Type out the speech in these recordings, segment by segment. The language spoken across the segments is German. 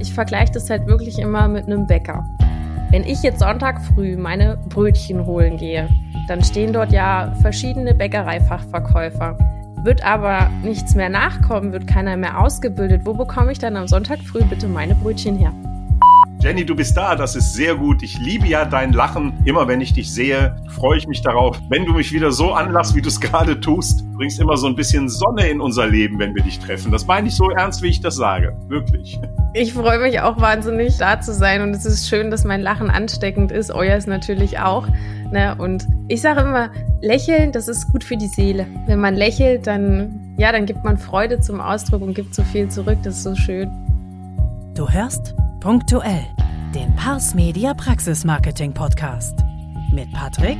Ich vergleiche das halt wirklich immer mit einem Bäcker. Wenn ich jetzt Sonntag früh meine Brötchen holen gehe, dann stehen dort ja verschiedene Bäckereifachverkäufer. Wird aber nichts mehr nachkommen, wird keiner mehr ausgebildet, wo bekomme ich dann am Sonntag früh bitte meine Brötchen her? Jenny, du bist da, das ist sehr gut. Ich liebe ja dein Lachen. Immer wenn ich dich sehe, freue ich mich darauf. Wenn du mich wieder so anlachst, wie du es gerade tust, bringst immer so ein bisschen Sonne in unser Leben, wenn wir dich treffen. Das meine ich so ernst, wie ich das sage. Wirklich. Ich freue mich auch wahnsinnig, da zu sein. Und es ist schön, dass mein Lachen ansteckend ist. Euer ist natürlich auch. Ne? Und ich sage immer, lächeln, das ist gut für die Seele. Wenn man lächelt, dann, ja, dann gibt man Freude zum Ausdruck und gibt so viel zurück. Das ist so schön. Du hörst Punktuell, den Pars Media Praxis Marketing Podcast. Mit Patrick,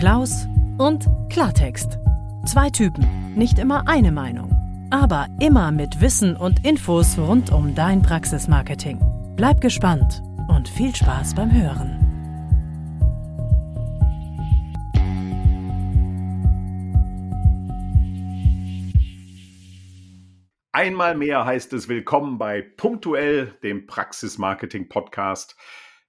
Klaus und Klartext. Zwei Typen, nicht immer eine Meinung, aber immer mit Wissen und Infos rund um dein Praxismarketing. Bleib gespannt und viel Spaß beim Hören. Einmal mehr heißt es willkommen bei Punktuell, dem Praxis-Marketing-Podcast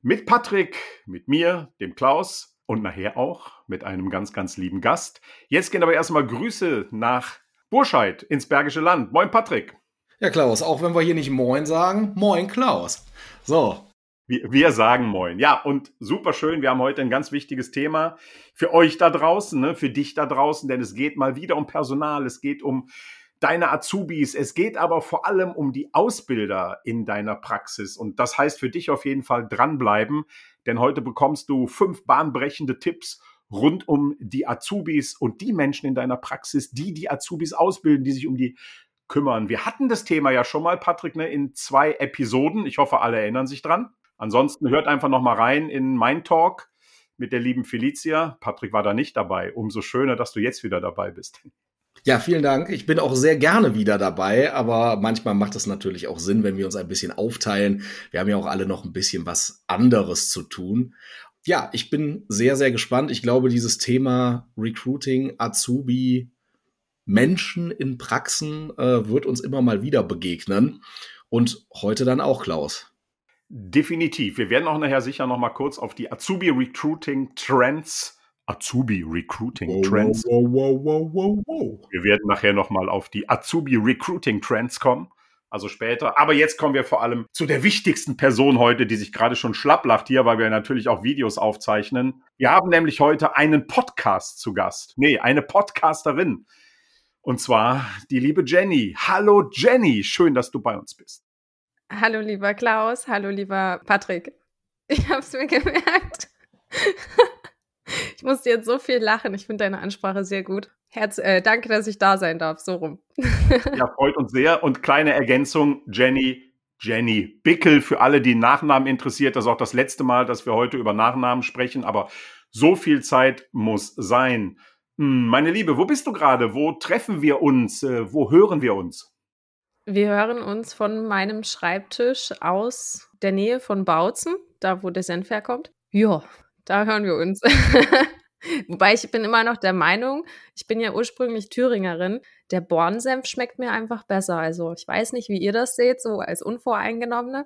mit Patrick, mit mir, dem Klaus und nachher auch mit einem ganz, ganz lieben Gast. Jetzt gehen aber erstmal Grüße nach Burscheid ins Bergische Land. Moin Patrick. Ja, Klaus, auch wenn wir hier nicht Moin sagen, Moin Klaus. So. Wir, wir sagen Moin. Ja, und super schön. Wir haben heute ein ganz wichtiges Thema für euch da draußen, ne, für dich da draußen, denn es geht mal wieder um Personal, es geht um deine Azubis. Es geht aber vor allem um die Ausbilder in deiner Praxis. Und das heißt für dich auf jeden Fall dranbleiben, denn heute bekommst du fünf bahnbrechende Tipps rund um die Azubis und die Menschen in deiner Praxis, die die Azubis ausbilden, die sich um die kümmern. Wir hatten das Thema ja schon mal, Patrick, ne, in zwei Episoden. Ich hoffe, alle erinnern sich dran. Ansonsten hört einfach noch mal rein in mein Talk mit der lieben Felicia. Patrick war da nicht dabei. Umso schöner, dass du jetzt wieder dabei bist. Ja, vielen Dank. Ich bin auch sehr gerne wieder dabei, aber manchmal macht es natürlich auch Sinn, wenn wir uns ein bisschen aufteilen. Wir haben ja auch alle noch ein bisschen was anderes zu tun. Ja, ich bin sehr, sehr gespannt. Ich glaube, dieses Thema Recruiting, Azubi, Menschen in Praxen äh, wird uns immer mal wieder begegnen. Und heute dann auch, Klaus. Definitiv. Wir werden auch nachher sicher noch mal kurz auf die Azubi Recruiting Trends Azubi Recruiting Trends. Wow, wow, wow, wow, wow. Wir werden nachher nochmal auf die Azubi Recruiting Trends kommen. Also später. Aber jetzt kommen wir vor allem zu der wichtigsten Person heute, die sich gerade schon schlapp lacht hier, weil wir natürlich auch Videos aufzeichnen. Wir haben nämlich heute einen Podcast zu Gast. Nee, eine Podcasterin. Und zwar die liebe Jenny. Hallo Jenny, schön, dass du bei uns bist. Hallo lieber Klaus, hallo lieber Patrick. Ich habe es mir gemerkt. Ich musste jetzt so viel lachen. Ich finde deine Ansprache sehr gut. Herz, äh, danke, dass ich da sein darf. So rum. ja, freut uns sehr. Und kleine Ergänzung, Jenny. Jenny Bickel, für alle, die Nachnamen interessiert, das ist auch das letzte Mal, dass wir heute über Nachnamen sprechen, aber so viel Zeit muss sein. Hm, meine Liebe, wo bist du gerade? Wo treffen wir uns? Äh, wo hören wir uns? Wir hören uns von meinem Schreibtisch aus der Nähe von Bautzen, da wo der Senf herkommt. Ja, da hören wir uns. Wobei ich bin immer noch der Meinung, ich bin ja ursprünglich Thüringerin, der Bornsenf schmeckt mir einfach besser. Also ich weiß nicht, wie ihr das seht, so als Unvoreingenommene.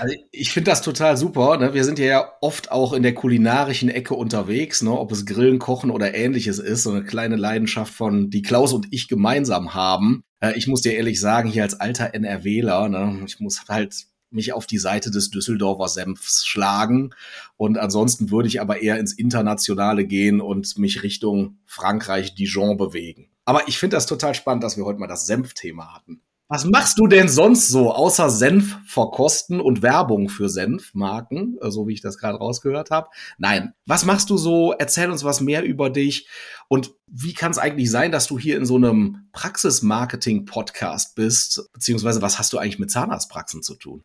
Also ich finde das total super. Ne? Wir sind ja oft auch in der kulinarischen Ecke unterwegs, ne? ob es Grillen, Kochen oder ähnliches ist. So eine kleine Leidenschaft von, die Klaus und ich gemeinsam haben. Äh, ich muss dir ehrlich sagen, hier als alter NRWler, ne? ich muss halt mich auf die Seite des Düsseldorfer Senfs schlagen. Und ansonsten würde ich aber eher ins Internationale gehen und mich Richtung Frankreich, Dijon bewegen. Aber ich finde das total spannend, dass wir heute mal das Senfthema hatten. Was machst du denn sonst so, außer Senf verkosten und Werbung für Senfmarken, äh, so wie ich das gerade rausgehört habe? Nein. Was machst du so? Erzähl uns was mehr über dich. Und wie kann es eigentlich sein, dass du hier in so einem Praxis-Marketing-Podcast bist? Beziehungsweise was hast du eigentlich mit Zahnarztpraxen zu tun?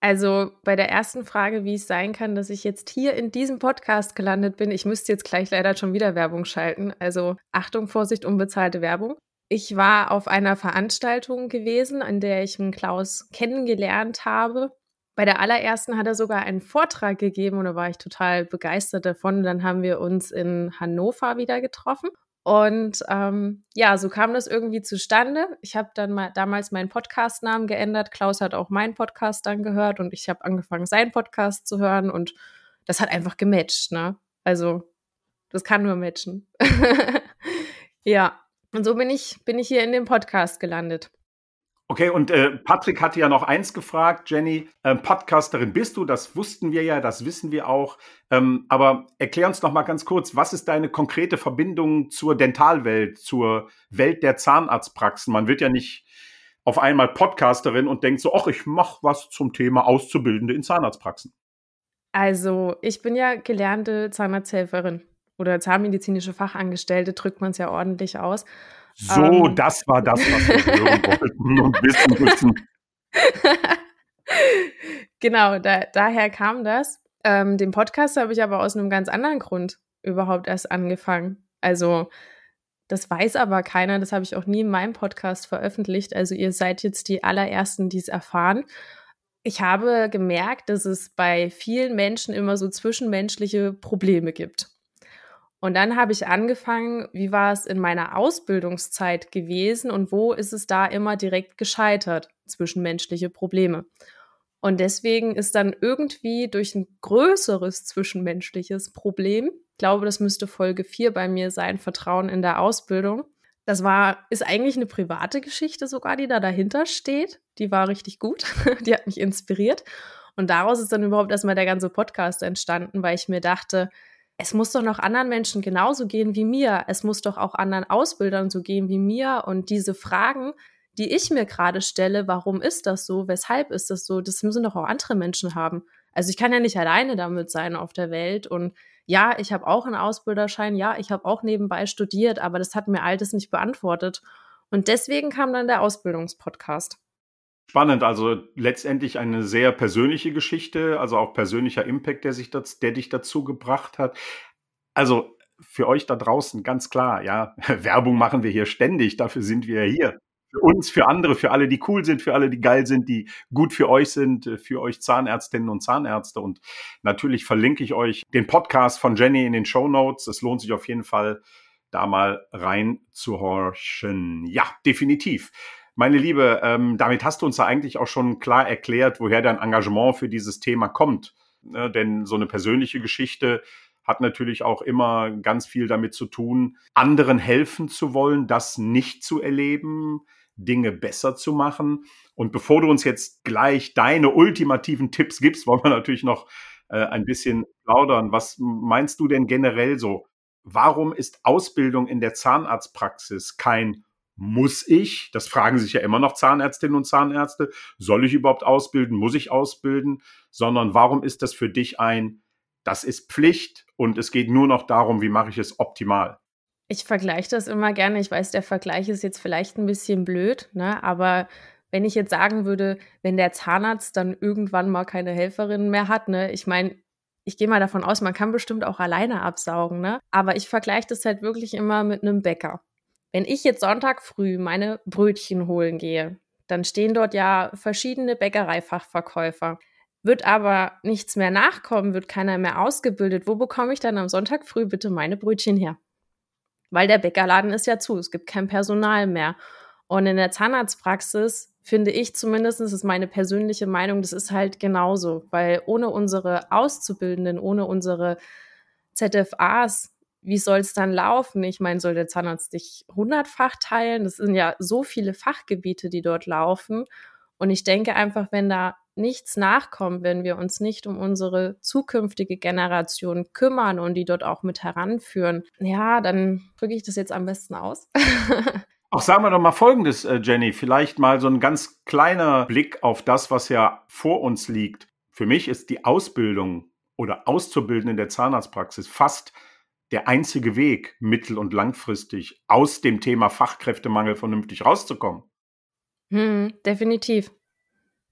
Also bei der ersten Frage, wie es sein kann, dass ich jetzt hier in diesem Podcast gelandet bin, ich müsste jetzt gleich leider schon wieder Werbung schalten. Also Achtung, Vorsicht, unbezahlte Werbung. Ich war auf einer Veranstaltung gewesen, an der ich einen Klaus kennengelernt habe. Bei der allerersten hat er sogar einen Vortrag gegeben und da war ich total begeistert davon. Dann haben wir uns in Hannover wieder getroffen Und ähm, ja, so kam das irgendwie zustande. Ich habe dann mal damals meinen Podcast-Namen geändert. Klaus hat auch meinen Podcast dann gehört und ich habe angefangen, seinen Podcast zu hören und das hat einfach gematcht, ne? Also, das kann nur matchen. ja. Und so bin ich, bin ich hier in dem Podcast gelandet. Okay, und äh, Patrick hatte ja noch eins gefragt, Jenny. Ähm, Podcasterin bist du, das wussten wir ja, das wissen wir auch. Ähm, aber erklär uns noch mal ganz kurz, was ist deine konkrete Verbindung zur Dentalwelt, zur Welt der Zahnarztpraxen? Man wird ja nicht auf einmal Podcasterin und denkt so, ach, ich mache was zum Thema Auszubildende in Zahnarztpraxen. Also, ich bin ja gelernte Zahnarzthelferin oder zahnmedizinische Fachangestellte, drückt man es ja ordentlich aus. So, ähm. das war das, was wir hören wollten und wissen müssen. genau, da, daher kam das. Ähm, den Podcast habe ich aber aus einem ganz anderen Grund überhaupt erst angefangen. Also, das weiß aber keiner, das habe ich auch nie in meinem Podcast veröffentlicht. Also, ihr seid jetzt die allerersten, die es erfahren. Ich habe gemerkt, dass es bei vielen Menschen immer so zwischenmenschliche Probleme gibt. Und dann habe ich angefangen, wie war es in meiner Ausbildungszeit gewesen und wo ist es da immer direkt gescheitert, zwischenmenschliche Probleme. Und deswegen ist dann irgendwie durch ein größeres zwischenmenschliches Problem, ich glaube, das müsste Folge 4 bei mir sein, Vertrauen in der Ausbildung. Das war, ist eigentlich eine private Geschichte sogar, die da dahinter steht. Die war richtig gut. die hat mich inspiriert. Und daraus ist dann überhaupt erstmal der ganze Podcast entstanden, weil ich mir dachte, es muss doch noch anderen Menschen genauso gehen wie mir. Es muss doch auch anderen Ausbildern so gehen wie mir. Und diese Fragen, die ich mir gerade stelle, warum ist das so? Weshalb ist das so? Das müssen doch auch andere Menschen haben. Also ich kann ja nicht alleine damit sein auf der Welt. Und ja, ich habe auch einen Ausbilderschein. Ja, ich habe auch nebenbei studiert, aber das hat mir all das nicht beantwortet. Und deswegen kam dann der Ausbildungspodcast. Spannend, also letztendlich eine sehr persönliche Geschichte, also auch persönlicher Impact, der sich das, der dich dazu gebracht hat. Also für euch da draußen ganz klar, ja, Werbung machen wir hier ständig, dafür sind wir hier. Für uns, für andere, für alle, die cool sind, für alle, die geil sind, die gut für euch sind, für euch Zahnärztinnen und Zahnärzte. Und natürlich verlinke ich euch den Podcast von Jenny in den Show Notes. Es lohnt sich auf jeden Fall, da mal reinzuhorchen. Ja, definitiv. Meine Liebe, ähm, damit hast du uns ja eigentlich auch schon klar erklärt, woher dein Engagement für dieses Thema kommt. Ne? Denn so eine persönliche Geschichte hat natürlich auch immer ganz viel damit zu tun, anderen helfen zu wollen, das nicht zu erleben, Dinge besser zu machen. Und bevor du uns jetzt gleich deine ultimativen Tipps gibst, wollen wir natürlich noch äh, ein bisschen plaudern. Was meinst du denn generell so? Warum ist Ausbildung in der Zahnarztpraxis kein muss ich, das fragen sich ja immer noch Zahnärztinnen und Zahnärzte, soll ich überhaupt ausbilden, muss ich ausbilden, sondern warum ist das für dich ein, das ist Pflicht und es geht nur noch darum, wie mache ich es optimal? Ich vergleiche das immer gerne. Ich weiß, der Vergleich ist jetzt vielleicht ein bisschen blöd, ne? aber wenn ich jetzt sagen würde, wenn der Zahnarzt dann irgendwann mal keine Helferin mehr hat, ne, ich meine, ich gehe mal davon aus, man kann bestimmt auch alleine absaugen, ne? Aber ich vergleiche das halt wirklich immer mit einem Bäcker. Wenn ich jetzt Sonntag früh meine Brötchen holen gehe, dann stehen dort ja verschiedene Bäckereifachverkäufer. Wird aber nichts mehr nachkommen, wird keiner mehr ausgebildet. Wo bekomme ich dann am Sonntag früh bitte meine Brötchen her? Weil der Bäckerladen ist ja zu, es gibt kein Personal mehr. Und in der Zahnarztpraxis finde ich zumindest, das ist meine persönliche Meinung, das ist halt genauso, weil ohne unsere Auszubildenden, ohne unsere ZFAs wie soll es dann laufen? Ich meine, soll der Zahnarzt dich hundertfach teilen? Das sind ja so viele Fachgebiete, die dort laufen. Und ich denke einfach, wenn da nichts nachkommt, wenn wir uns nicht um unsere zukünftige Generation kümmern und die dort auch mit heranführen, ja, dann drücke ich das jetzt am besten aus. Auch sagen wir doch mal Folgendes, äh, Jenny, vielleicht mal so ein ganz kleiner Blick auf das, was ja vor uns liegt. Für mich ist die Ausbildung oder Auszubilden in der Zahnarztpraxis fast der einzige Weg, mittel- und langfristig aus dem Thema Fachkräftemangel vernünftig rauszukommen. Hm, definitiv.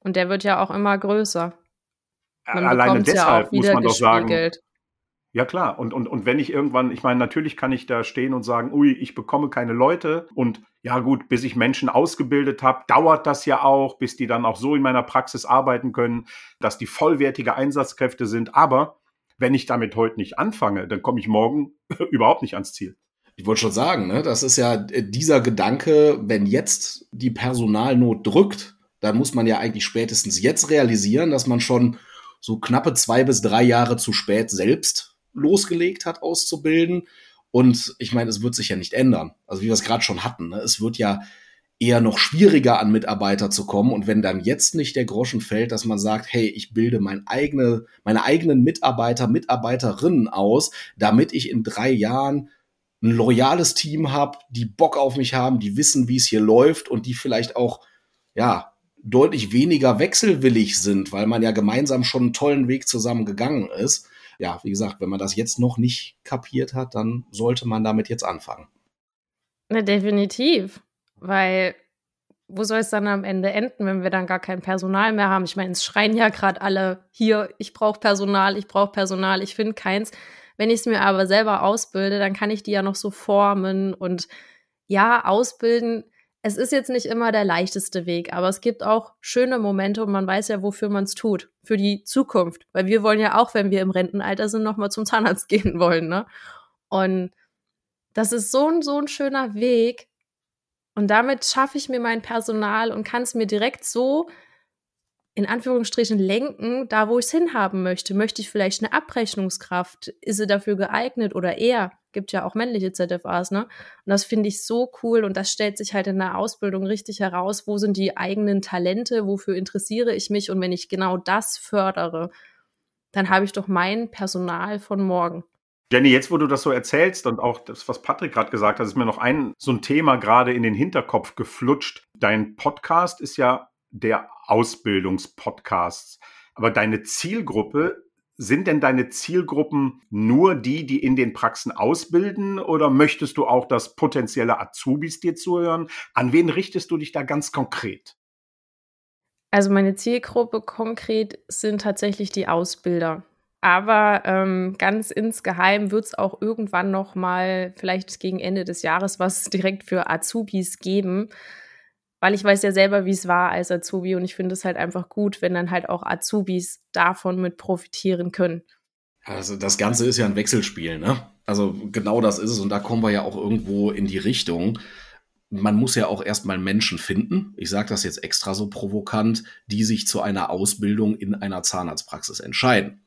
Und der wird ja auch immer größer. Man Alleine deshalb ja muss man doch sagen. Ja klar, und, und, und wenn ich irgendwann, ich meine, natürlich kann ich da stehen und sagen, ui, ich bekomme keine Leute und ja gut, bis ich Menschen ausgebildet habe, dauert das ja auch, bis die dann auch so in meiner Praxis arbeiten können, dass die vollwertige Einsatzkräfte sind. Aber wenn ich damit heute nicht anfange, dann komme ich morgen überhaupt nicht ans Ziel. Ich wollte schon sagen, ne, das ist ja äh, dieser Gedanke, wenn jetzt die Personalnot drückt, dann muss man ja eigentlich spätestens jetzt realisieren, dass man schon so knappe zwei bis drei Jahre zu spät selbst losgelegt hat, auszubilden. Und ich meine, es wird sich ja nicht ändern. Also wie wir es gerade schon hatten, ne? es wird ja eher noch schwieriger an Mitarbeiter zu kommen. Und wenn dann jetzt nicht der Groschen fällt, dass man sagt, hey, ich bilde mein eigene, meine eigenen Mitarbeiter, Mitarbeiterinnen aus, damit ich in drei Jahren ein loyales Team habe, die Bock auf mich haben, die wissen, wie es hier läuft und die vielleicht auch, ja, deutlich weniger wechselwillig sind, weil man ja gemeinsam schon einen tollen Weg zusammen gegangen ist. Ja, wie gesagt, wenn man das jetzt noch nicht kapiert hat, dann sollte man damit jetzt anfangen. Na, definitiv. Weil wo soll es dann am Ende enden, wenn wir dann gar kein Personal mehr haben? Ich meine, es schreien ja gerade alle hier, ich brauche Personal, ich brauche Personal, ich finde keins. Wenn ich es mir aber selber ausbilde, dann kann ich die ja noch so formen und ja, ausbilden. Es ist jetzt nicht immer der leichteste Weg, aber es gibt auch schöne Momente und man weiß ja, wofür man es tut. Für die Zukunft. Weil wir wollen ja auch, wenn wir im Rentenalter sind, nochmal zum Zahnarzt gehen wollen, ne? Und das ist so ein, so ein schöner Weg, und damit schaffe ich mir mein Personal und kann es mir direkt so in Anführungsstrichen lenken, da wo ich es hinhaben möchte. Möchte ich vielleicht eine Abrechnungskraft? Ist sie dafür geeignet oder eher? Gibt ja auch männliche ZFAs, ne? Und das finde ich so cool und das stellt sich halt in der Ausbildung richtig heraus. Wo sind die eigenen Talente? Wofür interessiere ich mich? Und wenn ich genau das fördere, dann habe ich doch mein Personal von morgen. Jenny, jetzt wo du das so erzählst und auch das, was Patrick gerade gesagt hat, ist mir noch ein so ein Thema gerade in den Hinterkopf geflutscht. Dein Podcast ist ja der Ausbildungspodcast. Aber deine Zielgruppe, sind denn deine Zielgruppen nur die, die in den Praxen ausbilden oder möchtest du auch, dass potenzielle Azubis dir zuhören? An wen richtest du dich da ganz konkret? Also meine Zielgruppe konkret sind tatsächlich die Ausbilder. Aber ähm, ganz insgeheim wird es auch irgendwann noch mal, vielleicht gegen Ende des Jahres, was direkt für Azubis geben. Weil ich weiß ja selber, wie es war als Azubi und ich finde es halt einfach gut, wenn dann halt auch Azubis davon mit profitieren können. Also das Ganze ist ja ein Wechselspiel, ne? Also genau das ist es und da kommen wir ja auch irgendwo in die Richtung. Man muss ja auch erstmal Menschen finden, ich sage das jetzt extra so provokant, die sich zu einer Ausbildung in einer Zahnarztpraxis entscheiden.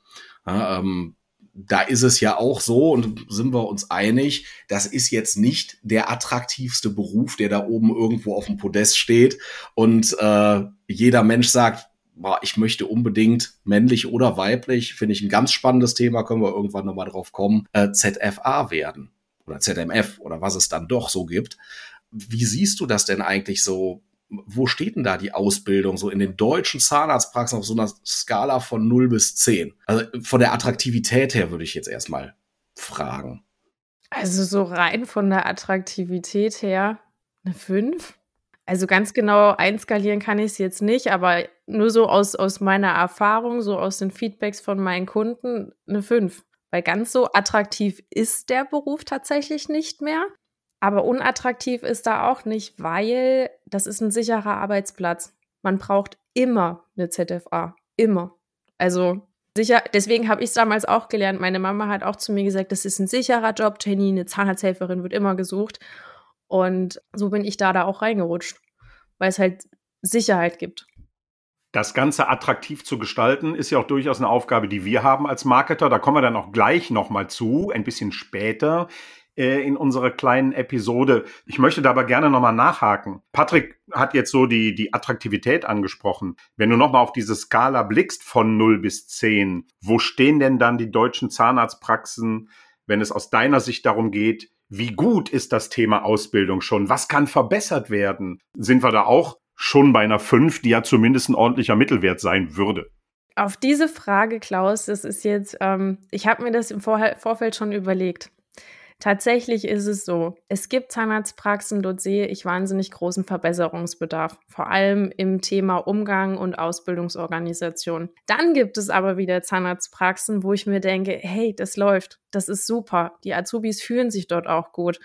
Ja, ähm, da ist es ja auch so und sind wir uns einig, das ist jetzt nicht der attraktivste Beruf, der da oben irgendwo auf dem Podest steht und äh, jeder Mensch sagt, boah, ich möchte unbedingt männlich oder weiblich, finde ich ein ganz spannendes Thema, können wir irgendwann nochmal drauf kommen, äh, ZFA werden oder ZMF oder was es dann doch so gibt. Wie siehst du das denn eigentlich so wo steht denn da die Ausbildung so in den deutschen Zahnarztpraxen auf so einer Skala von 0 bis 10? Also von der Attraktivität her würde ich jetzt erstmal fragen. Also so rein von der Attraktivität her eine 5. Also ganz genau einskalieren kann ich es jetzt nicht, aber nur so aus, aus meiner Erfahrung, so aus den Feedbacks von meinen Kunden eine 5. Weil ganz so attraktiv ist der Beruf tatsächlich nicht mehr. Aber unattraktiv ist da auch nicht, weil das ist ein sicherer Arbeitsplatz. Man braucht immer eine ZFA. Immer. Also sicher, deswegen habe ich es damals auch gelernt. Meine Mama hat auch zu mir gesagt, das ist ein sicherer Job, Jenny, eine Zahnarzthelferin wird immer gesucht. Und so bin ich da da auch reingerutscht, weil es halt Sicherheit gibt. Das Ganze attraktiv zu gestalten, ist ja auch durchaus eine Aufgabe, die wir haben als Marketer. Da kommen wir dann auch gleich nochmal zu, ein bisschen später. Äh, in unserer kleinen Episode. Ich möchte da aber gerne nochmal nachhaken. Patrick hat jetzt so die, die Attraktivität angesprochen. Wenn du nochmal auf diese Skala blickst von 0 bis 10, wo stehen denn dann die deutschen Zahnarztpraxen, wenn es aus deiner Sicht darum geht, wie gut ist das Thema Ausbildung schon? Was kann verbessert werden? Sind wir da auch schon bei einer 5, die ja zumindest ein ordentlicher Mittelwert sein würde? Auf diese Frage, Klaus, das ist jetzt, ähm, ich habe mir das im Vor Vorfeld schon überlegt. Tatsächlich ist es so, es gibt Zahnarztpraxen, dort sehe ich wahnsinnig großen Verbesserungsbedarf, vor allem im Thema Umgang und Ausbildungsorganisation. Dann gibt es aber wieder Zahnarztpraxen, wo ich mir denke, hey, das läuft, das ist super, die Azubis fühlen sich dort auch gut.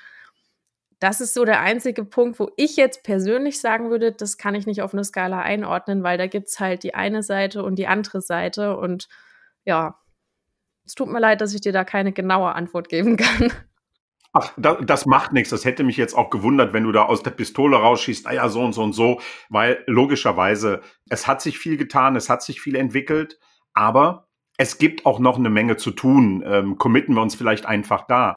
Das ist so der einzige Punkt, wo ich jetzt persönlich sagen würde, das kann ich nicht auf eine Skala einordnen, weil da gibt es halt die eine Seite und die andere Seite. Und ja, es tut mir leid, dass ich dir da keine genaue Antwort geben kann. Ach, da, das macht nichts. Das hätte mich jetzt auch gewundert, wenn du da aus der Pistole rausschießt, naja, so und so und so, weil logischerweise, es hat sich viel getan, es hat sich viel entwickelt, aber es gibt auch noch eine Menge zu tun. Ähm, committen wir uns vielleicht einfach da.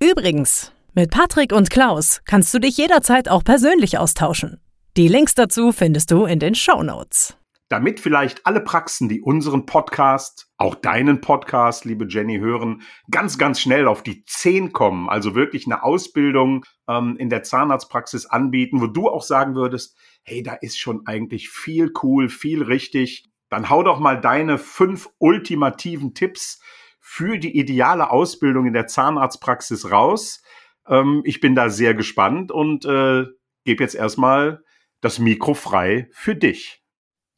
Übrigens, mit Patrick und Klaus kannst du dich jederzeit auch persönlich austauschen. Die Links dazu findest du in den Show Notes damit vielleicht alle Praxen, die unseren Podcast, auch deinen Podcast, liebe Jenny, hören, ganz, ganz schnell auf die 10 kommen, also wirklich eine Ausbildung ähm, in der Zahnarztpraxis anbieten, wo du auch sagen würdest, hey, da ist schon eigentlich viel cool, viel richtig, dann hau doch mal deine fünf ultimativen Tipps für die ideale Ausbildung in der Zahnarztpraxis raus. Ähm, ich bin da sehr gespannt und äh, gebe jetzt erstmal das Mikro frei für dich.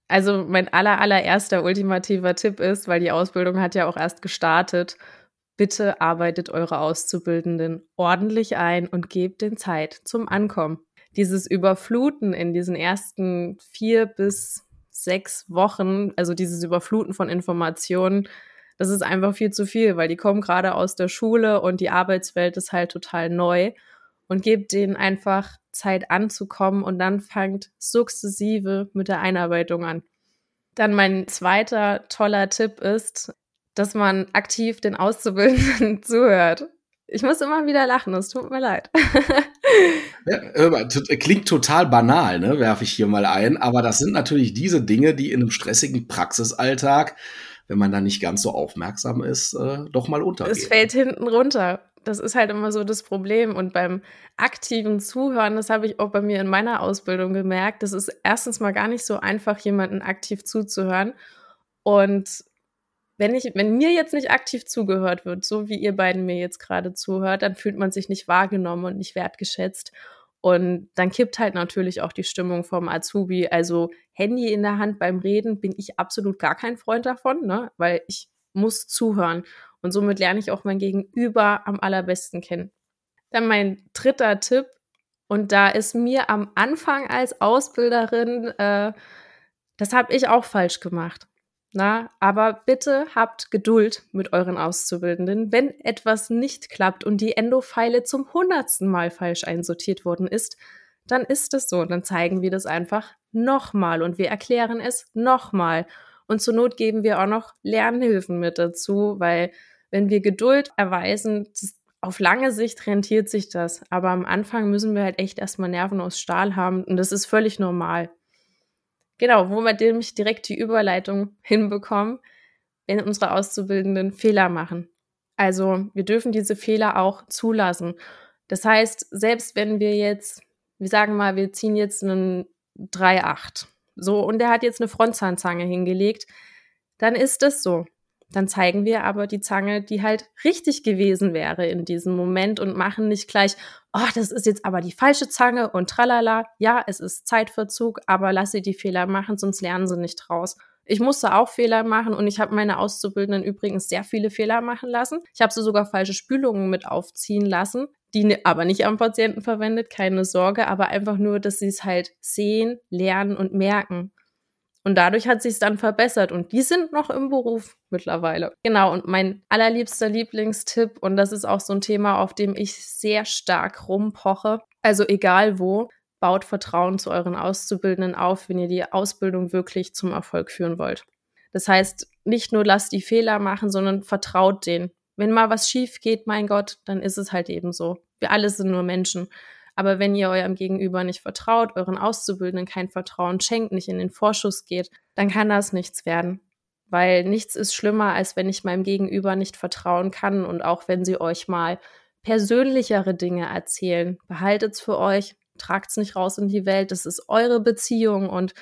Also mein aller, allererster ultimativer Tipp ist, weil die Ausbildung hat ja auch erst gestartet, bitte arbeitet eure Auszubildenden ordentlich ein und gebt den Zeit zum Ankommen. Dieses Überfluten in diesen ersten vier bis sechs Wochen, also dieses Überfluten von Informationen, das ist einfach viel zu viel, weil die kommen gerade aus der Schule und die Arbeitswelt ist halt total neu und gebt denen einfach Zeit anzukommen und dann fangt sukzessive mit der Einarbeitung an. Dann mein zweiter toller Tipp ist, dass man aktiv den Auszubildenden zuhört. Ich muss immer wieder lachen, es tut mir leid. ja, klingt total banal, ne, werfe ich hier mal ein, aber das sind natürlich diese Dinge, die in einem stressigen Praxisalltag, wenn man da nicht ganz so aufmerksam ist, äh, doch mal untergehen. Es fällt hinten runter das ist halt immer so das Problem. Und beim aktiven Zuhören, das habe ich auch bei mir in meiner Ausbildung gemerkt, das ist erstens mal gar nicht so einfach, jemanden aktiv zuzuhören. Und wenn ich, wenn mir jetzt nicht aktiv zugehört wird, so wie ihr beiden mir jetzt gerade zuhört, dann fühlt man sich nicht wahrgenommen und nicht wertgeschätzt. Und dann kippt halt natürlich auch die Stimmung vom Azubi. Also Handy in der Hand beim Reden bin ich absolut gar kein Freund davon, ne? weil ich muss zuhören. Und somit lerne ich auch mein Gegenüber am allerbesten kennen. Dann mein dritter Tipp, und da ist mir am Anfang als Ausbilderin, äh, das habe ich auch falsch gemacht. Na, aber bitte habt Geduld mit euren Auszubildenden. Wenn etwas nicht klappt und die Endo-Pfeile zum hundertsten Mal falsch einsortiert worden ist, dann ist es so. Dann zeigen wir das einfach nochmal und wir erklären es nochmal. Und zur Not geben wir auch noch Lernhilfen mit dazu, weil wenn wir Geduld erweisen, auf lange Sicht rentiert sich das. Aber am Anfang müssen wir halt echt erstmal Nerven aus Stahl haben und das ist völlig normal. Genau, wo wir nämlich direkt die Überleitung hinbekommen, wenn unsere Auszubildenden Fehler machen. Also wir dürfen diese Fehler auch zulassen. Das heißt, selbst wenn wir jetzt, wir sagen mal, wir ziehen jetzt einen 3,8 so, und der hat jetzt eine Frontzahnzange hingelegt, dann ist das so. Dann zeigen wir aber die Zange, die halt richtig gewesen wäre in diesem Moment und machen nicht gleich, oh, das ist jetzt aber die falsche Zange und tralala. Ja, es ist Zeitverzug, aber lass sie die Fehler machen, sonst lernen sie nicht raus. Ich musste auch Fehler machen und ich habe meine Auszubildenden übrigens sehr viele Fehler machen lassen. Ich habe sie sogar falsche Spülungen mit aufziehen lassen, die aber nicht am Patienten verwendet, keine Sorge, aber einfach nur, dass sie es halt sehen, lernen und merken. Und dadurch hat sich es dann verbessert und die sind noch im Beruf mittlerweile. Genau, und mein allerliebster Lieblingstipp, und das ist auch so ein Thema, auf dem ich sehr stark rumpoche, also egal wo, baut Vertrauen zu euren Auszubildenden auf, wenn ihr die Ausbildung wirklich zum Erfolg führen wollt. Das heißt, nicht nur lasst die Fehler machen, sondern vertraut denen. Wenn mal was schief geht, mein Gott, dann ist es halt eben so. Wir alle sind nur Menschen. Aber wenn ihr eurem Gegenüber nicht vertraut, euren Auszubildenden kein Vertrauen schenkt, nicht in den Vorschuss geht, dann kann das nichts werden. Weil nichts ist schlimmer, als wenn ich meinem Gegenüber nicht vertrauen kann. Und auch wenn sie euch mal persönlichere Dinge erzählen, behaltet es für euch, tragt es nicht raus in die Welt. Das ist eure Beziehung und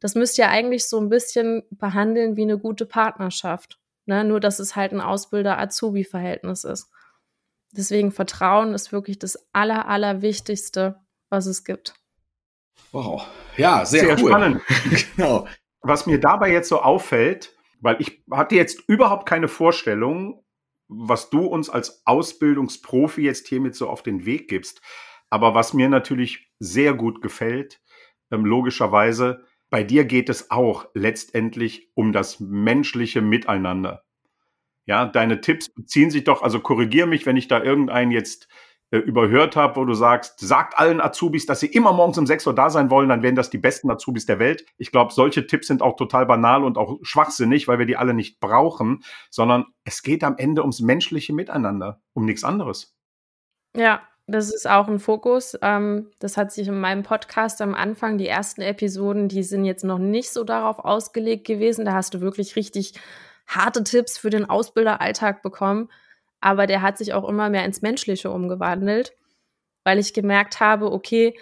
das müsst ihr eigentlich so ein bisschen behandeln wie eine gute Partnerschaft. Ne? Nur, dass es halt ein Ausbilder-Azubi-Verhältnis ist. Deswegen Vertrauen ist wirklich das Aller, Allerwichtigste, was es gibt. Wow. Ja, sehr, sehr cool. spannend. genau. Was mir dabei jetzt so auffällt, weil ich hatte jetzt überhaupt keine Vorstellung, was du uns als Ausbildungsprofi jetzt hiermit so auf den Weg gibst. Aber was mir natürlich sehr gut gefällt, ähm, logischerweise, bei dir geht es auch letztendlich um das menschliche Miteinander. Ja, deine Tipps beziehen sich doch, also korrigier mich, wenn ich da irgendeinen jetzt äh, überhört habe, wo du sagst, sagt allen Azubis, dass sie immer morgens um 6 Uhr da sein wollen, dann wären das die besten Azubis der Welt. Ich glaube, solche Tipps sind auch total banal und auch schwachsinnig, weil wir die alle nicht brauchen, sondern es geht am Ende ums menschliche Miteinander, um nichts anderes. Ja, das ist auch ein Fokus. Ähm, das hat sich in meinem Podcast am Anfang, die ersten Episoden, die sind jetzt noch nicht so darauf ausgelegt gewesen. Da hast du wirklich richtig harte Tipps für den Ausbilderalltag bekommen. Aber der hat sich auch immer mehr ins Menschliche umgewandelt, weil ich gemerkt habe, okay,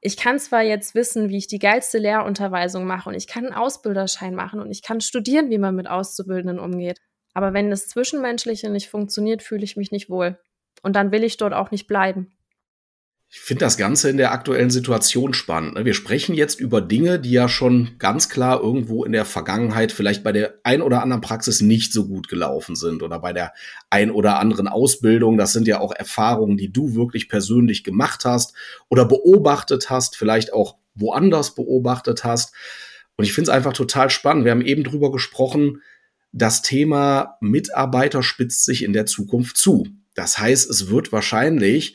ich kann zwar jetzt wissen, wie ich die geilste Lehrunterweisung mache und ich kann einen Ausbilderschein machen und ich kann studieren, wie man mit Auszubildenden umgeht. Aber wenn das Zwischenmenschliche nicht funktioniert, fühle ich mich nicht wohl. Und dann will ich dort auch nicht bleiben. Ich finde das Ganze in der aktuellen Situation spannend. Ne? Wir sprechen jetzt über Dinge, die ja schon ganz klar irgendwo in der Vergangenheit vielleicht bei der ein oder anderen Praxis nicht so gut gelaufen sind oder bei der ein oder anderen Ausbildung. Das sind ja auch Erfahrungen, die du wirklich persönlich gemacht hast oder beobachtet hast, vielleicht auch woanders beobachtet hast. Und ich finde es einfach total spannend. Wir haben eben drüber gesprochen, das Thema Mitarbeiter spitzt sich in der Zukunft zu. Das heißt, es wird wahrscheinlich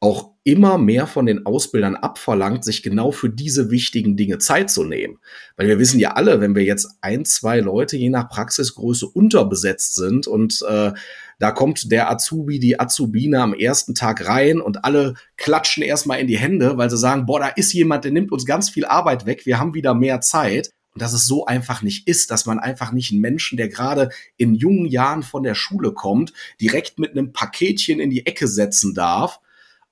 auch immer mehr von den Ausbildern abverlangt, sich genau für diese wichtigen Dinge Zeit zu nehmen. Weil wir wissen ja alle, wenn wir jetzt ein, zwei Leute je nach Praxisgröße unterbesetzt sind und äh, da kommt der Azubi, die Azubine am ersten Tag rein und alle klatschen erstmal in die Hände, weil sie sagen, boah, da ist jemand, der nimmt uns ganz viel Arbeit weg, wir haben wieder mehr Zeit. Dass es so einfach nicht ist, dass man einfach nicht einen Menschen, der gerade in jungen Jahren von der Schule kommt, direkt mit einem Paketchen in die Ecke setzen darf.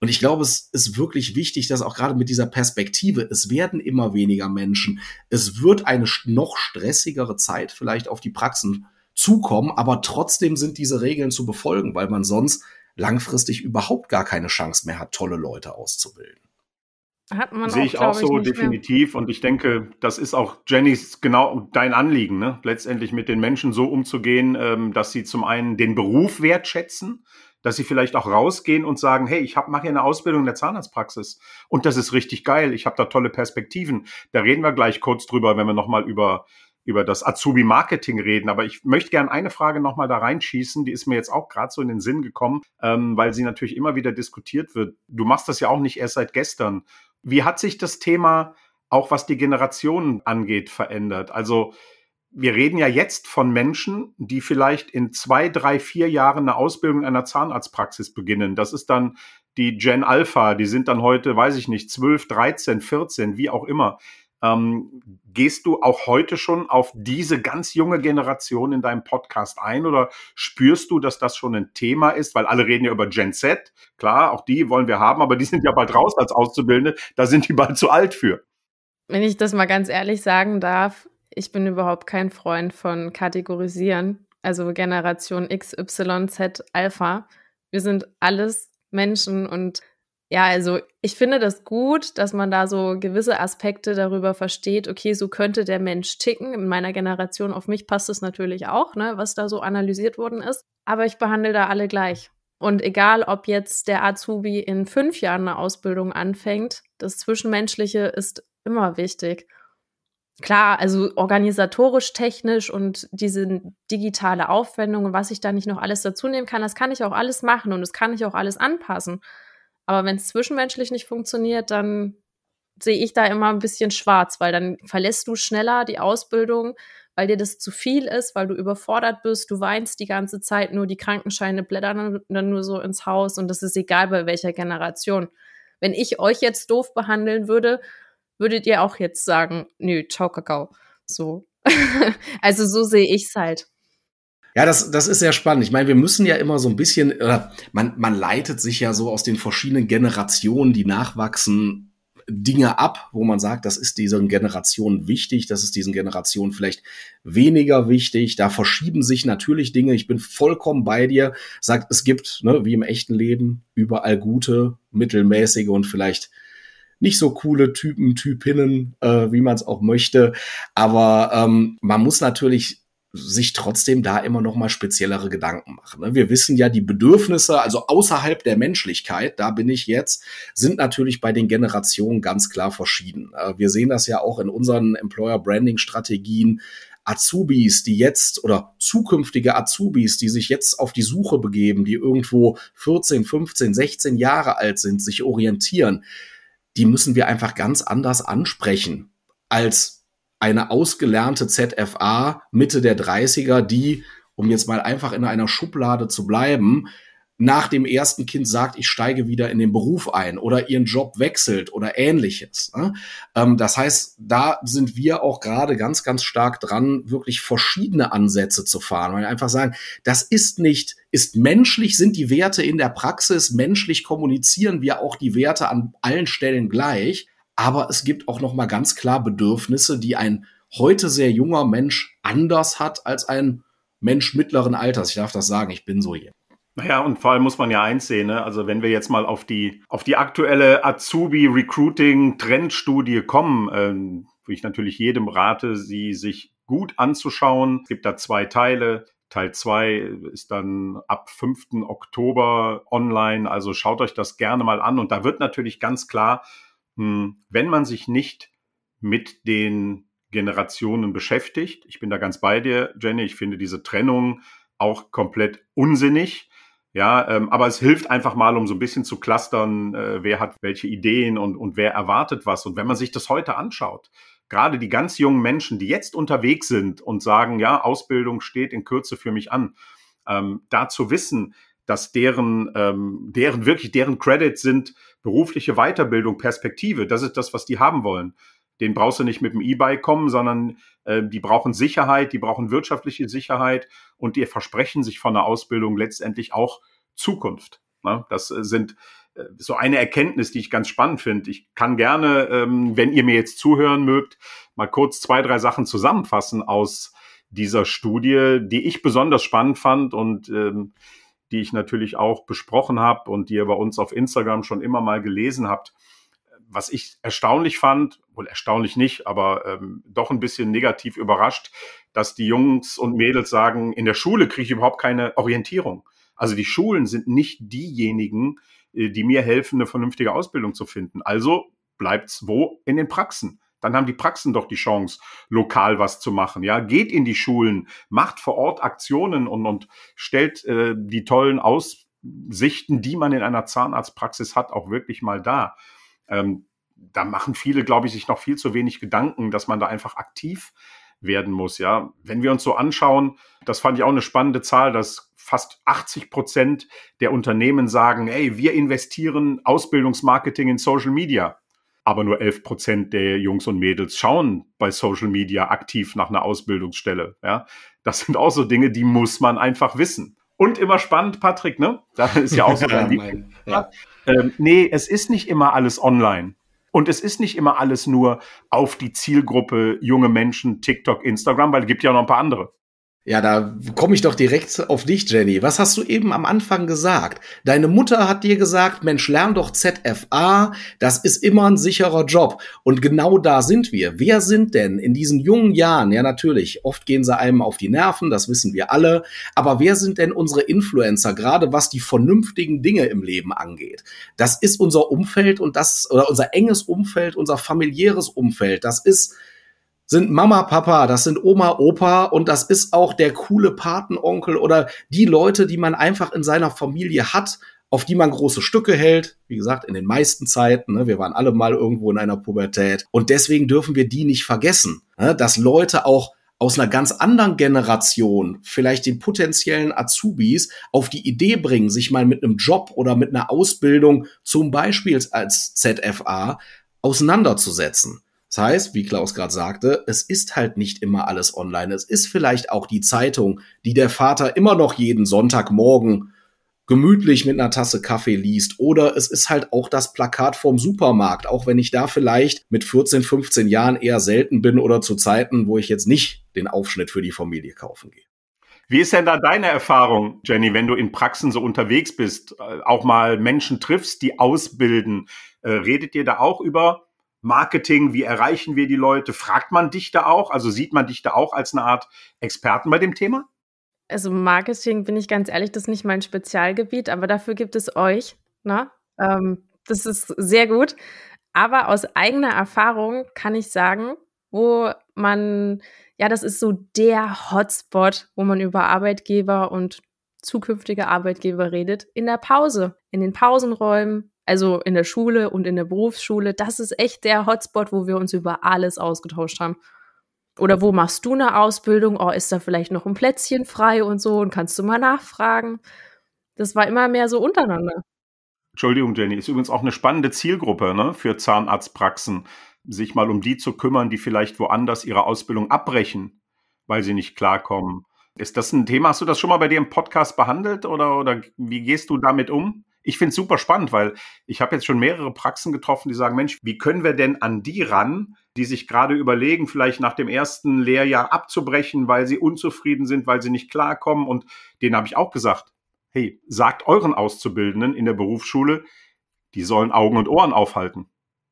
Und ich glaube, es ist wirklich wichtig, dass auch gerade mit dieser Perspektive, es werden immer weniger Menschen, es wird eine noch stressigere Zeit vielleicht auf die Praxen zukommen, aber trotzdem sind diese Regeln zu befolgen, weil man sonst langfristig überhaupt gar keine Chance mehr hat, tolle Leute auszubilden. Hat man Sehe ich auch so, definitiv. Mehr. Und ich denke, das ist auch Jennys genau dein Anliegen, ne? letztendlich mit den Menschen so umzugehen, ähm, dass sie zum einen den Beruf wertschätzen, dass sie vielleicht auch rausgehen und sagen, hey, ich mache hier eine Ausbildung in der Zahnarztpraxis und das ist richtig geil, ich habe da tolle Perspektiven. Da reden wir gleich kurz drüber, wenn wir nochmal über über das Azubi-Marketing reden. Aber ich möchte gerne eine Frage nochmal da reinschießen, die ist mir jetzt auch gerade so in den Sinn gekommen, ähm, weil sie natürlich immer wieder diskutiert wird. Du machst das ja auch nicht erst seit gestern. Wie hat sich das Thema, auch was die Generationen angeht, verändert? Also wir reden ja jetzt von Menschen, die vielleicht in zwei, drei, vier Jahren eine Ausbildung in einer Zahnarztpraxis beginnen. Das ist dann die Gen Alpha, die sind dann heute, weiß ich nicht, 12, 13, 14, wie auch immer. Ähm, gehst du auch heute schon auf diese ganz junge Generation in deinem Podcast ein oder spürst du, dass das schon ein Thema ist? Weil alle reden ja über Gen Z. Klar, auch die wollen wir haben, aber die sind ja bald raus als Auszubildende. Da sind die bald zu alt für. Wenn ich das mal ganz ehrlich sagen darf, ich bin überhaupt kein Freund von Kategorisieren. Also Generation X, Y, Z, Alpha. Wir sind alles Menschen und ja, also ich finde das gut, dass man da so gewisse Aspekte darüber versteht, okay, so könnte der Mensch ticken. In meiner Generation, auf mich passt es natürlich auch, ne, was da so analysiert worden ist. Aber ich behandle da alle gleich. Und egal, ob jetzt der Azubi in fünf Jahren eine Ausbildung anfängt, das Zwischenmenschliche ist immer wichtig. Klar, also organisatorisch, technisch und diese digitale Aufwendung und was ich da nicht noch alles dazu nehmen kann, das kann ich auch alles machen und das kann ich auch alles anpassen. Aber wenn es zwischenmenschlich nicht funktioniert, dann sehe ich da immer ein bisschen schwarz, weil dann verlässt du schneller die Ausbildung, weil dir das zu viel ist, weil du überfordert bist, du weinst die ganze Zeit nur, die Krankenscheine blättern dann nur so ins Haus und das ist egal bei welcher Generation. Wenn ich euch jetzt doof behandeln würde, würdet ihr auch jetzt sagen, nö, ciao Kakao. So. also so sehe ich es halt. Ja, das, das ist sehr spannend. Ich meine, wir müssen ja immer so ein bisschen, äh, man, man leitet sich ja so aus den verschiedenen Generationen, die nachwachsen, Dinge ab, wo man sagt, das ist diesen Generationen wichtig, das ist diesen Generationen vielleicht weniger wichtig. Da verschieben sich natürlich Dinge. Ich bin vollkommen bei dir. Sagt, es gibt, ne, wie im echten Leben, überall gute, mittelmäßige und vielleicht nicht so coole Typen, Typinnen, äh, wie man es auch möchte. Aber ähm, man muss natürlich sich trotzdem da immer noch mal speziellere Gedanken machen. Ne? Wir wissen ja, die Bedürfnisse, also außerhalb der Menschlichkeit, da bin ich jetzt, sind natürlich bei den Generationen ganz klar verschieden. Äh, wir sehen das ja auch in unseren Employer Branding Strategien. Azubis, die jetzt oder zukünftige Azubis, die sich jetzt auf die Suche begeben, die irgendwo 14, 15, 16 Jahre alt sind, sich orientieren, die müssen wir einfach ganz anders ansprechen als eine ausgelernte ZFA Mitte der 30er, die, um jetzt mal einfach in einer Schublade zu bleiben, nach dem ersten Kind sagt, ich steige wieder in den Beruf ein oder ihren Job wechselt oder ähnliches. Ne? Ähm, das heißt, da sind wir auch gerade ganz, ganz stark dran, wirklich verschiedene Ansätze zu fahren, weil wir einfach sagen, das ist nicht, ist menschlich, sind die Werte in der Praxis, menschlich kommunizieren wir auch die Werte an allen Stellen gleich, aber es gibt auch noch mal ganz klar Bedürfnisse, die ein heute sehr junger Mensch anders hat als ein Mensch mittleren Alters. Ich darf das sagen, ich bin so hier. Naja, und vor allem muss man ja eins sehen, ne? also wenn wir jetzt mal auf die, auf die aktuelle Azubi-Recruiting-Trendstudie kommen, ähm, wo ich natürlich jedem rate, sie sich gut anzuschauen. Es gibt da zwei Teile. Teil 2 ist dann ab 5. Oktober online, also schaut euch das gerne mal an. Und da wird natürlich ganz klar, wenn man sich nicht mit den Generationen beschäftigt, ich bin da ganz bei dir, Jenny, ich finde diese Trennung auch komplett unsinnig. Ja, ähm, aber es hilft einfach mal, um so ein bisschen zu clustern, äh, wer hat welche Ideen und, und wer erwartet was. Und wenn man sich das heute anschaut, gerade die ganz jungen Menschen, die jetzt unterwegs sind und sagen, ja, Ausbildung steht in Kürze für mich an, ähm, da zu wissen, dass deren, ähm, deren wirklich, deren Credits sind berufliche Weiterbildung, Perspektive. Das ist das, was die haben wollen. Den brauchst du nicht mit dem E-Bike kommen, sondern äh, die brauchen Sicherheit, die brauchen wirtschaftliche Sicherheit und die versprechen sich von der Ausbildung letztendlich auch Zukunft. Ne? Das äh, sind äh, so eine Erkenntnis, die ich ganz spannend finde. Ich kann gerne, ähm, wenn ihr mir jetzt zuhören mögt, mal kurz zwei, drei Sachen zusammenfassen aus dieser Studie, die ich besonders spannend fand und ähm, die ich natürlich auch besprochen habe und die ihr bei uns auf Instagram schon immer mal gelesen habt was ich erstaunlich fand, wohl erstaunlich nicht, aber ähm, doch ein bisschen negativ überrascht, dass die Jungs und Mädels sagen, in der Schule kriege ich überhaupt keine Orientierung. Also die Schulen sind nicht diejenigen, äh, die mir helfen, eine vernünftige Ausbildung zu finden. Also bleibt's wo? In den Praxen. Dann haben die Praxen doch die Chance, lokal was zu machen. Ja, geht in die Schulen, macht vor Ort Aktionen und, und stellt äh, die tollen Aussichten, die man in einer Zahnarztpraxis hat, auch wirklich mal dar. Ähm, da machen viele, glaube ich, sich noch viel zu wenig Gedanken, dass man da einfach aktiv werden muss. Ja, wenn wir uns so anschauen, das fand ich auch eine spannende Zahl, dass fast 80 Prozent der Unternehmen sagen, hey, wir investieren Ausbildungsmarketing in Social Media. Aber nur 11 Prozent der Jungs und Mädels schauen bei Social Media aktiv nach einer Ausbildungsstelle. Ja, das sind auch so Dinge, die muss man einfach wissen. Und immer spannend, Patrick, ne? Da ist ja auch so dein Liebling. Ja. Ähm, nee, es ist nicht immer alles online. Und es ist nicht immer alles nur auf die Zielgruppe junge Menschen, TikTok, Instagram, weil es gibt ja noch ein paar andere. Ja, da komme ich doch direkt auf dich, Jenny. Was hast du eben am Anfang gesagt? Deine Mutter hat dir gesagt, Mensch, lern doch ZFA, das ist immer ein sicherer Job. Und genau da sind wir. Wer sind denn in diesen jungen Jahren? Ja, natürlich, oft gehen sie einem auf die Nerven, das wissen wir alle. Aber wer sind denn unsere Influencer, gerade was die vernünftigen Dinge im Leben angeht? Das ist unser Umfeld und das, oder unser enges Umfeld, unser familiäres Umfeld. Das ist sind Mama, Papa, das sind Oma, Opa und das ist auch der coole Patenonkel oder die Leute, die man einfach in seiner Familie hat, auf die man große Stücke hält. Wie gesagt, in den meisten Zeiten. Ne, wir waren alle mal irgendwo in einer Pubertät. Und deswegen dürfen wir die nicht vergessen, ne, dass Leute auch aus einer ganz anderen Generation, vielleicht den potenziellen Azubis, auf die Idee bringen, sich mal mit einem Job oder mit einer Ausbildung, zum Beispiel als ZFA, auseinanderzusetzen. Das heißt, wie Klaus gerade sagte, es ist halt nicht immer alles online. Es ist vielleicht auch die Zeitung, die der Vater immer noch jeden Sonntagmorgen gemütlich mit einer Tasse Kaffee liest. Oder es ist halt auch das Plakat vom Supermarkt, auch wenn ich da vielleicht mit 14, 15 Jahren eher selten bin oder zu Zeiten, wo ich jetzt nicht den Aufschnitt für die Familie kaufen gehe. Wie ist denn da deine Erfahrung, Jenny, wenn du in Praxen so unterwegs bist, äh, auch mal Menschen triffst, die ausbilden? Äh, redet ihr da auch über Marketing, wie erreichen wir die Leute? Fragt man dich da auch? Also sieht man dich da auch als eine Art Experten bei dem Thema? Also Marketing, bin ich ganz ehrlich, das ist nicht mein Spezialgebiet, aber dafür gibt es euch. Ne? Ähm, das ist sehr gut. Aber aus eigener Erfahrung kann ich sagen, wo man, ja, das ist so der Hotspot, wo man über Arbeitgeber und zukünftige Arbeitgeber redet, in der Pause, in den Pausenräumen, also in der Schule und in der Berufsschule. Das ist echt der Hotspot, wo wir uns über alles ausgetauscht haben. Oder wo machst du eine Ausbildung? Oh, ist da vielleicht noch ein Plätzchen frei und so? Und kannst du mal nachfragen? Das war immer mehr so untereinander. Entschuldigung, Jenny, ist übrigens auch eine spannende Zielgruppe ne, für Zahnarztpraxen, sich mal um die zu kümmern, die vielleicht woanders ihre Ausbildung abbrechen, weil sie nicht klarkommen. Ist das ein Thema? Hast du das schon mal bei dir im Podcast behandelt oder, oder wie gehst du damit um? Ich finde es super spannend, weil ich habe jetzt schon mehrere Praxen getroffen, die sagen, Mensch, wie können wir denn an die ran, die sich gerade überlegen, vielleicht nach dem ersten Lehrjahr abzubrechen, weil sie unzufrieden sind, weil sie nicht klarkommen. Und denen habe ich auch gesagt, hey, sagt euren Auszubildenden in der Berufsschule, die sollen Augen und Ohren aufhalten.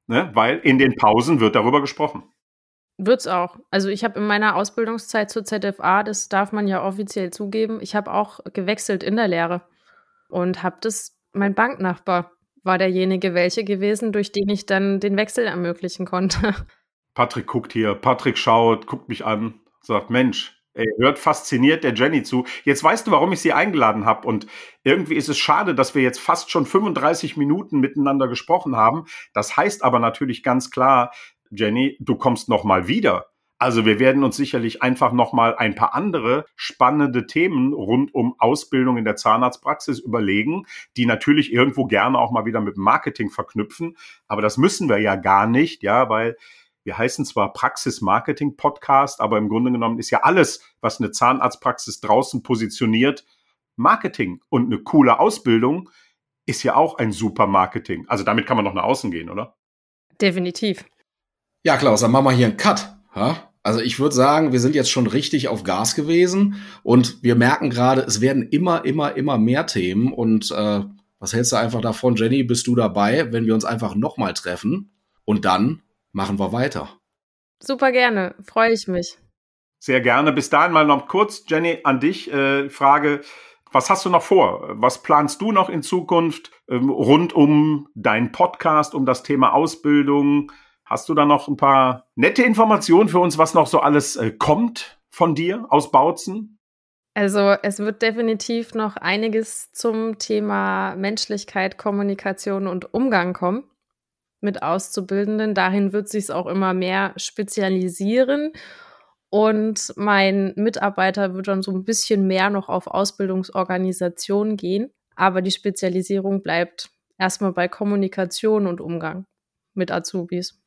Ne? Weil in den Pausen wird darüber gesprochen. Wird's auch. Also ich habe in meiner Ausbildungszeit zur ZFA, das darf man ja offiziell zugeben, ich habe auch gewechselt in der Lehre und habe das, mein Banknachbar war derjenige welche gewesen, durch den ich dann den Wechsel ermöglichen konnte. Patrick guckt hier, Patrick schaut, guckt mich an, sagt, Mensch, Ey, hört fasziniert der Jenny zu. Jetzt weißt du, warum ich sie eingeladen habe. Und irgendwie ist es schade, dass wir jetzt fast schon 35 Minuten miteinander gesprochen haben. Das heißt aber natürlich ganz klar, Jenny, du kommst noch mal wieder. Also wir werden uns sicherlich einfach noch mal ein paar andere spannende Themen rund um Ausbildung in der Zahnarztpraxis überlegen, die natürlich irgendwo gerne auch mal wieder mit Marketing verknüpfen. Aber das müssen wir ja gar nicht, ja, weil wir heißen zwar Praxis Marketing Podcast, aber im Grunde genommen ist ja alles, was eine Zahnarztpraxis draußen positioniert, Marketing. Und eine coole Ausbildung ist ja auch ein super Marketing. Also damit kann man noch nach außen gehen, oder? Definitiv. Ja, Klaus, dann machen wir hier einen Cut. Ha? Also ich würde sagen, wir sind jetzt schon richtig auf Gas gewesen und wir merken gerade, es werden immer, immer, immer mehr Themen. Und äh, was hältst du einfach davon, Jenny? Bist du dabei, wenn wir uns einfach nochmal treffen und dann machen wir weiter. Super gerne, freue ich mich. Sehr gerne. Bis dahin mal noch kurz, Jenny, an dich äh, Frage. Was hast du noch vor? Was planst du noch in Zukunft ähm, rund um deinen Podcast, um das Thema Ausbildung? Hast du da noch ein paar nette Informationen für uns, was noch so alles äh, kommt von dir aus Bautzen? Also es wird definitiv noch einiges zum Thema Menschlichkeit, Kommunikation und Umgang kommen mit Auszubildenden. Dahin wird sich es auch immer mehr spezialisieren. Und mein Mitarbeiter wird dann so ein bisschen mehr noch auf Ausbildungsorganisation gehen. Aber die Spezialisierung bleibt erstmal bei Kommunikation und Umgang mit Azubis.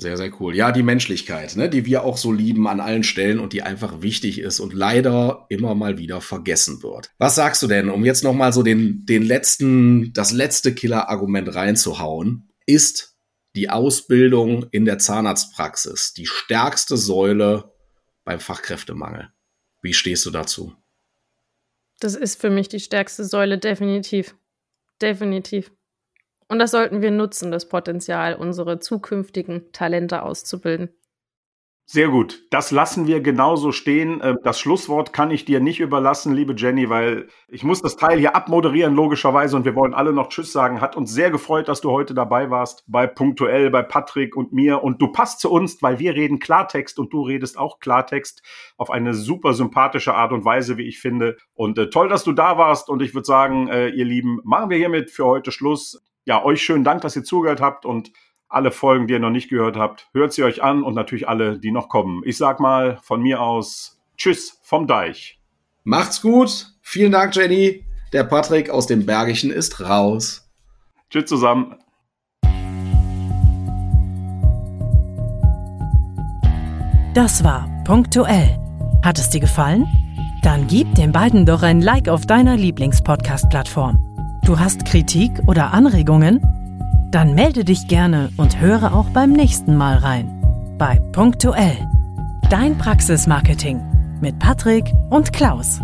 Sehr, sehr cool. Ja, die Menschlichkeit, ne, die wir auch so lieben an allen Stellen und die einfach wichtig ist und leider immer mal wieder vergessen wird. Was sagst du denn, um jetzt nochmal so den, den letzten, das letzte Killer-Argument reinzuhauen? ist die Ausbildung in der Zahnarztpraxis die stärkste Säule beim Fachkräftemangel. Wie stehst du dazu? Das ist für mich die stärkste Säule, definitiv. Definitiv. Und das sollten wir nutzen, das Potenzial, unsere zukünftigen Talente auszubilden. Sehr gut. Das lassen wir genauso stehen. Ähm, das Schlusswort kann ich dir nicht überlassen, liebe Jenny, weil ich muss das Teil hier abmoderieren, logischerweise. Und wir wollen alle noch Tschüss sagen. Hat uns sehr gefreut, dass du heute dabei warst. Bei Punktuell, bei Patrick und mir. Und du passt zu uns, weil wir reden Klartext und du redest auch Klartext auf eine super sympathische Art und Weise, wie ich finde. Und äh, toll, dass du da warst. Und ich würde sagen, äh, ihr Lieben, machen wir hiermit für heute Schluss. Ja, euch schönen Dank, dass ihr zugehört habt und alle Folgen, die ihr noch nicht gehört habt, hört sie euch an und natürlich alle, die noch kommen. Ich sag mal von mir aus Tschüss vom Deich. Macht's gut. Vielen Dank, Jenny. Der Patrick aus dem Bergischen ist raus. Tschüss zusammen. Das war punktuell. Hat es dir gefallen? Dann gib den beiden doch ein Like auf deiner Lieblingspodcast-Plattform. Du hast Kritik oder Anregungen? Dann melde dich gerne und höre auch beim nächsten Mal rein. Bei Punktuell. Dein Praxismarketing mit Patrick und Klaus.